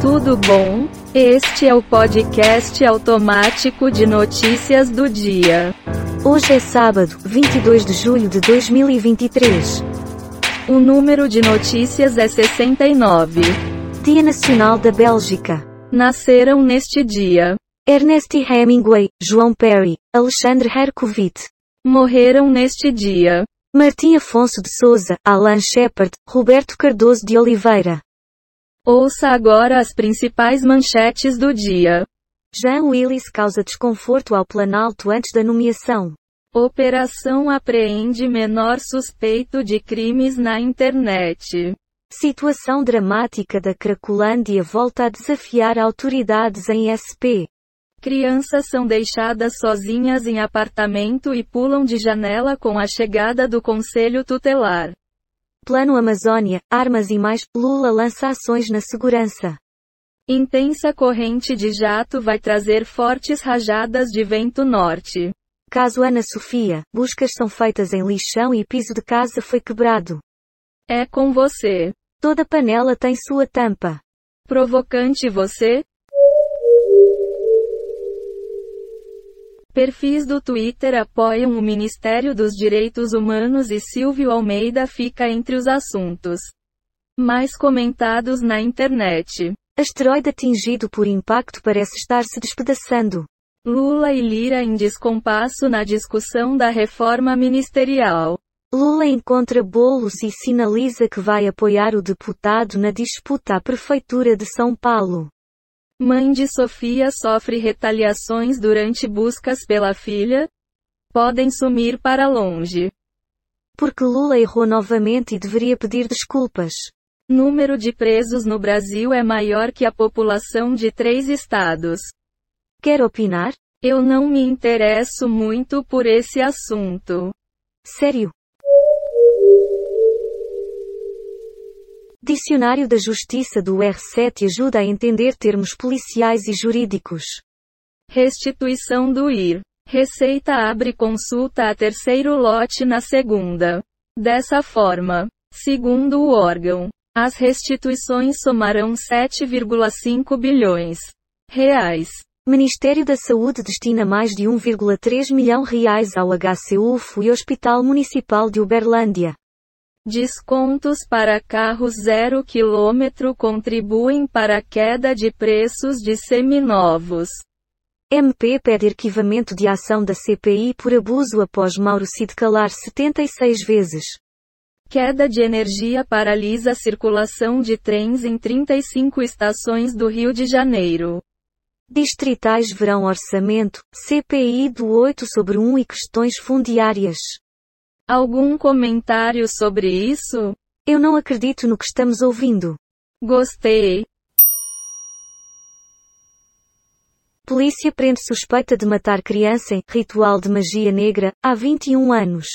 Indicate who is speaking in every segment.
Speaker 1: Tudo bom? Este é o podcast automático de notícias do dia.
Speaker 2: Hoje é sábado, 22 de julho de 2023.
Speaker 1: O número de notícias é 69.
Speaker 2: Dia Nacional da Bélgica.
Speaker 1: Nasceram neste dia.
Speaker 2: Ernest Hemingway, João Perry, Alexandre Herkovitch.
Speaker 1: Morreram neste dia.
Speaker 2: Martim Afonso de Souza, Alan Shepard, Roberto Cardoso de Oliveira.
Speaker 1: Ouça agora as principais manchetes do dia.
Speaker 2: Jean Willis causa desconforto ao Planalto antes da nomeação.
Speaker 1: Operação apreende menor suspeito de crimes na internet.
Speaker 2: Situação dramática da Cracolândia volta a desafiar autoridades em SP.
Speaker 1: Crianças são deixadas sozinhas em apartamento e pulam de janela com a chegada do Conselho Tutelar.
Speaker 2: Plano Amazônia, armas e mais, Lula lança ações na segurança.
Speaker 1: Intensa corrente de jato vai trazer fortes rajadas de vento norte.
Speaker 2: Caso Ana Sofia, buscas são feitas em lixão e piso de casa foi quebrado.
Speaker 1: É com você.
Speaker 2: Toda panela tem sua tampa.
Speaker 1: Provocante você? Perfis do Twitter apoiam o Ministério dos Direitos Humanos e Silvio Almeida fica entre os assuntos mais comentados na internet.
Speaker 2: Asteroide atingido por impacto parece estar se despedaçando.
Speaker 1: Lula e Lira em descompasso na discussão da reforma ministerial.
Speaker 2: Lula encontra bolos e sinaliza que vai apoiar o deputado na disputa à Prefeitura de São Paulo.
Speaker 1: Mãe de Sofia sofre retaliações durante buscas pela filha? Podem sumir para longe.
Speaker 2: Porque Lula errou novamente e deveria pedir desculpas.
Speaker 1: Número de presos no Brasil é maior que a população de três estados.
Speaker 2: Quer opinar?
Speaker 1: Eu não me interesso muito por esse assunto.
Speaker 2: Sério? Dicionário da Justiça do R7 ajuda a entender termos policiais e jurídicos.
Speaker 1: Restituição do IR. Receita abre consulta a terceiro lote na segunda. Dessa forma, segundo o órgão, as restituições somarão 7,5 bilhões reais.
Speaker 2: Ministério da Saúde destina mais de 1,3 milhão reais ao HCUFO e Hospital Municipal de Uberlândia.
Speaker 1: Descontos para carros zero quilômetro contribuem para a queda de preços de seminovos.
Speaker 2: MP pede arquivamento de ação da CPI por abuso após Mauro Cid calar 76 vezes.
Speaker 1: Queda de energia paralisa a circulação de trens em 35 estações do Rio de Janeiro.
Speaker 2: Distritais verão orçamento, CPI do 8 sobre 1 e questões fundiárias.
Speaker 1: Algum comentário sobre isso?
Speaker 2: Eu não acredito no que estamos ouvindo.
Speaker 1: Gostei.
Speaker 2: Polícia prende suspeita de matar criança em ritual de magia negra há 21 anos.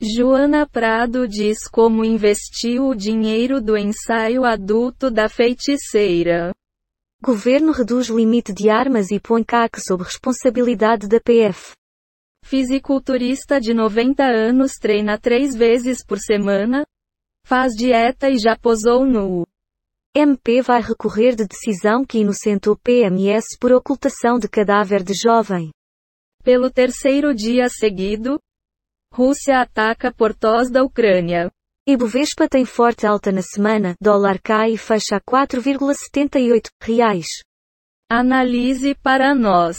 Speaker 1: Joana Prado diz como investiu o dinheiro do ensaio adulto da feiticeira.
Speaker 2: Governo reduz limite de armas e põe CAC sob responsabilidade da PF.
Speaker 1: Fisiculturista de 90 anos treina três vezes por semana, faz dieta e já posou nu.
Speaker 2: MP vai recorrer de decisão que inocentou PMS por ocultação de cadáver de jovem.
Speaker 1: Pelo terceiro dia seguido, Rússia ataca portós da Ucrânia.
Speaker 2: Ibovespa tem forte alta na semana, dólar cai e fecha a 4,78 reais.
Speaker 1: Analise para nós.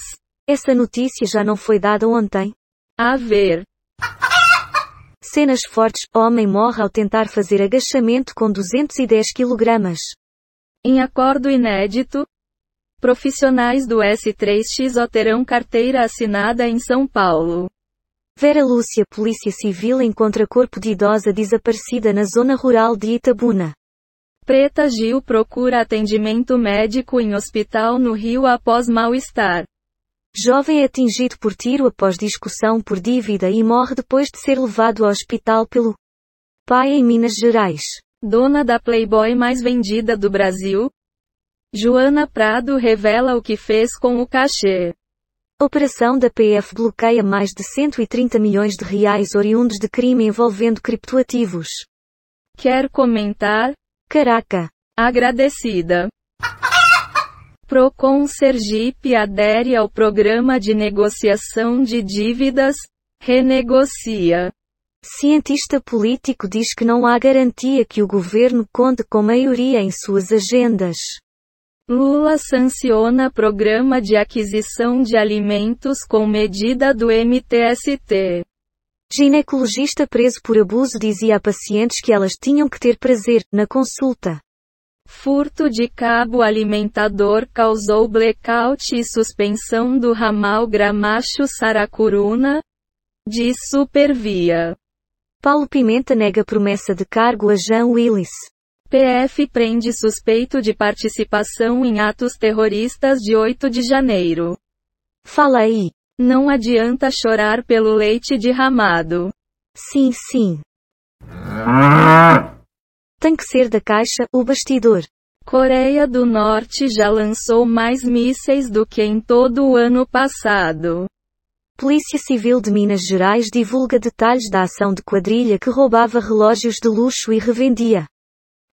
Speaker 2: Essa notícia já não foi dada ontem?
Speaker 1: A ver.
Speaker 2: Cenas fortes, homem morre ao tentar fazer agachamento com 210 kg.
Speaker 1: Em acordo inédito, profissionais do S3XO terão carteira assinada em São Paulo.
Speaker 2: Vera Lúcia Polícia Civil encontra corpo de idosa desaparecida na zona rural de Itabuna.
Speaker 1: Preta Gil procura atendimento médico em hospital no Rio após mal-estar.
Speaker 2: Jovem é atingido por tiro após discussão por dívida e morre depois de ser levado ao hospital pelo pai em Minas Gerais.
Speaker 1: Dona da Playboy mais vendida do Brasil? Joana Prado revela o que fez com o cachê.
Speaker 2: Operação da PF bloqueia mais de 130 milhões de reais oriundos de crime envolvendo criptoativos.
Speaker 1: Quer comentar?
Speaker 2: Caraca.
Speaker 1: Agradecida. Procon Sergipe adere ao programa de negociação de dívidas, renegocia.
Speaker 2: Cientista político diz que não há garantia que o governo conte com maioria em suas agendas.
Speaker 1: Lula sanciona programa de aquisição de alimentos com medida do MTST.
Speaker 2: Ginecologista preso por abuso dizia a pacientes que elas tinham que ter prazer, na consulta.
Speaker 1: Furto de cabo alimentador causou blackout e suspensão do ramal Gramacho-Saracuruna, diz Supervia.
Speaker 2: Paulo Pimenta nega promessa de cargo a Jean Willis.
Speaker 1: PF prende suspeito de participação em atos terroristas de 8 de janeiro.
Speaker 2: Fala aí.
Speaker 1: Não adianta chorar pelo leite derramado.
Speaker 2: Sim, sim. Tem que ser da caixa, o bastidor.
Speaker 1: Coreia do Norte já lançou mais mísseis do que em todo o ano passado.
Speaker 2: Polícia Civil de Minas Gerais divulga detalhes da ação de quadrilha que roubava relógios de luxo e revendia.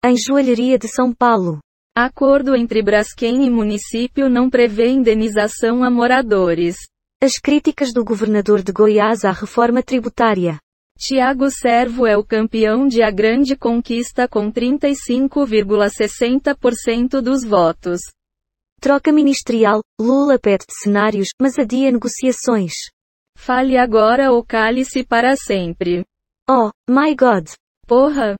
Speaker 2: Em joalheria de São Paulo.
Speaker 1: Acordo entre Braskem e município não prevê indenização a moradores.
Speaker 2: As críticas do governador de Goiás à reforma tributária.
Speaker 1: Tiago Servo é o campeão de A Grande Conquista com 35,60% dos votos.
Speaker 2: Troca ministerial, Lula pede cenários, mas adia negociações.
Speaker 1: Fale agora ou cale-se para sempre.
Speaker 2: Oh, my God.
Speaker 1: Porra!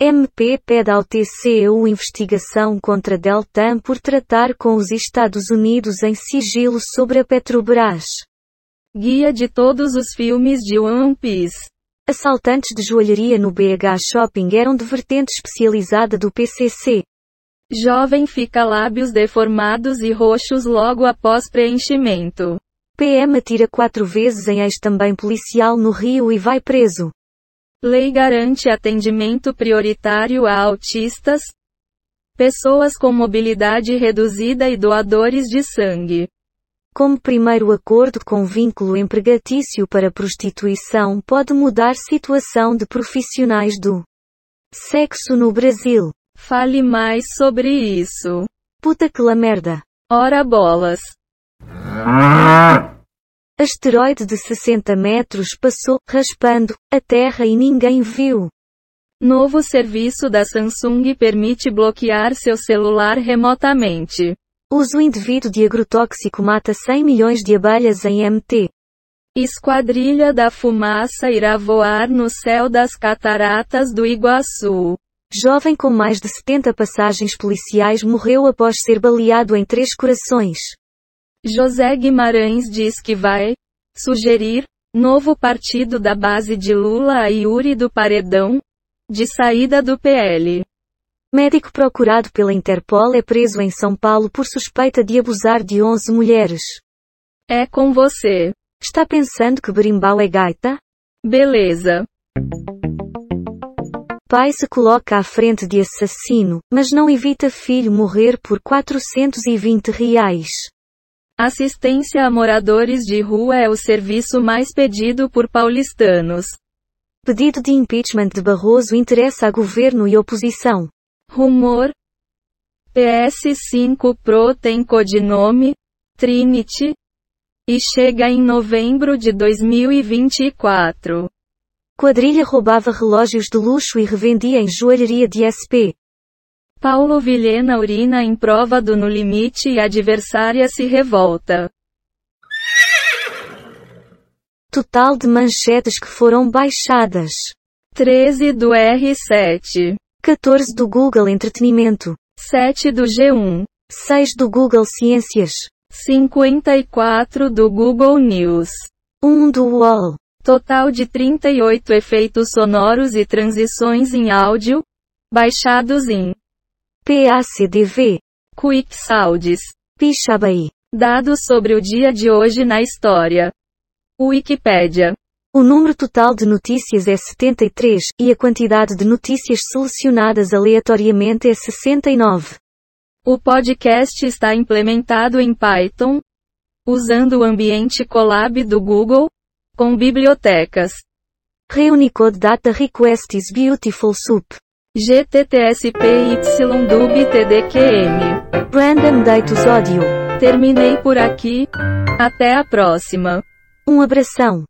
Speaker 2: MP pede ao TCU investigação contra Deltan por tratar com os Estados Unidos em sigilo sobre a Petrobras.
Speaker 1: Guia de todos os filmes de One Piece.
Speaker 2: Assaltantes de joalheria no BH Shopping eram de vertente especializada do PCC.
Speaker 1: Jovem fica lábios deformados e roxos logo após preenchimento.
Speaker 2: PM atira quatro vezes em ex também policial no Rio e vai preso.
Speaker 1: Lei garante atendimento prioritário a autistas, pessoas com mobilidade reduzida e doadores de sangue.
Speaker 2: Como primeiro acordo com vínculo empregatício para prostituição pode mudar situação de profissionais do sexo no Brasil.
Speaker 1: Fale mais sobre isso.
Speaker 2: Puta que la merda.
Speaker 1: Ora bolas.
Speaker 2: Asteroide de 60 metros passou, raspando, a Terra e ninguém viu.
Speaker 1: Novo serviço da Samsung permite bloquear seu celular remotamente.
Speaker 2: Uso indevido de agrotóxico mata 100 milhões de abelhas em MT.
Speaker 1: Esquadrilha da Fumaça irá voar no céu das cataratas do Iguaçu.
Speaker 2: Jovem com mais de 70 passagens policiais morreu após ser baleado em Três Corações.
Speaker 1: José Guimarães diz que vai sugerir novo partido da base de Lula a Yuri do Paredão de saída do PL.
Speaker 2: Médico procurado pela Interpol é preso em São Paulo por suspeita de abusar de 11 mulheres.
Speaker 1: É com você.
Speaker 2: Está pensando que berimbau é gaita?
Speaker 1: Beleza.
Speaker 2: Pai se coloca à frente de assassino, mas não evita filho morrer por 420 reais.
Speaker 1: Assistência a moradores de rua é o serviço mais pedido por paulistanos.
Speaker 2: Pedido de impeachment de Barroso interessa a governo e oposição.
Speaker 1: Rumor. PS5 Pro tem codinome Trinity e chega em novembro de 2024.
Speaker 2: Quadrilha roubava relógios de luxo e revendia em joalheria de SP.
Speaker 1: Paulo Vilhena urina em prova do No Limite e adversária se revolta.
Speaker 2: Total de manchetes que foram baixadas.
Speaker 1: 13 do R7.
Speaker 2: 14 do Google Entretenimento.
Speaker 1: 7 do G1.
Speaker 2: 6 do Google Ciências.
Speaker 1: 54 do Google News.
Speaker 2: 1 do UOL.
Speaker 1: Total de 38 efeitos sonoros e transições em áudio, baixados em
Speaker 2: PACDV.
Speaker 1: Quick Sounds.
Speaker 2: Pixabay.
Speaker 1: Dados sobre o dia de hoje na história. Wikipédia.
Speaker 2: O número total de notícias é 73, e a quantidade de notícias selecionadas aleatoriamente é 69.
Speaker 1: O podcast está implementado em Python, usando o ambiente Colab do Google, com bibliotecas.
Speaker 2: Reunicode Data Request is Beautiful Soup.
Speaker 1: GTTSPYDUB TDQM.
Speaker 2: Random Datus Audio.
Speaker 1: Terminei por aqui. Até a próxima.
Speaker 2: Um abração.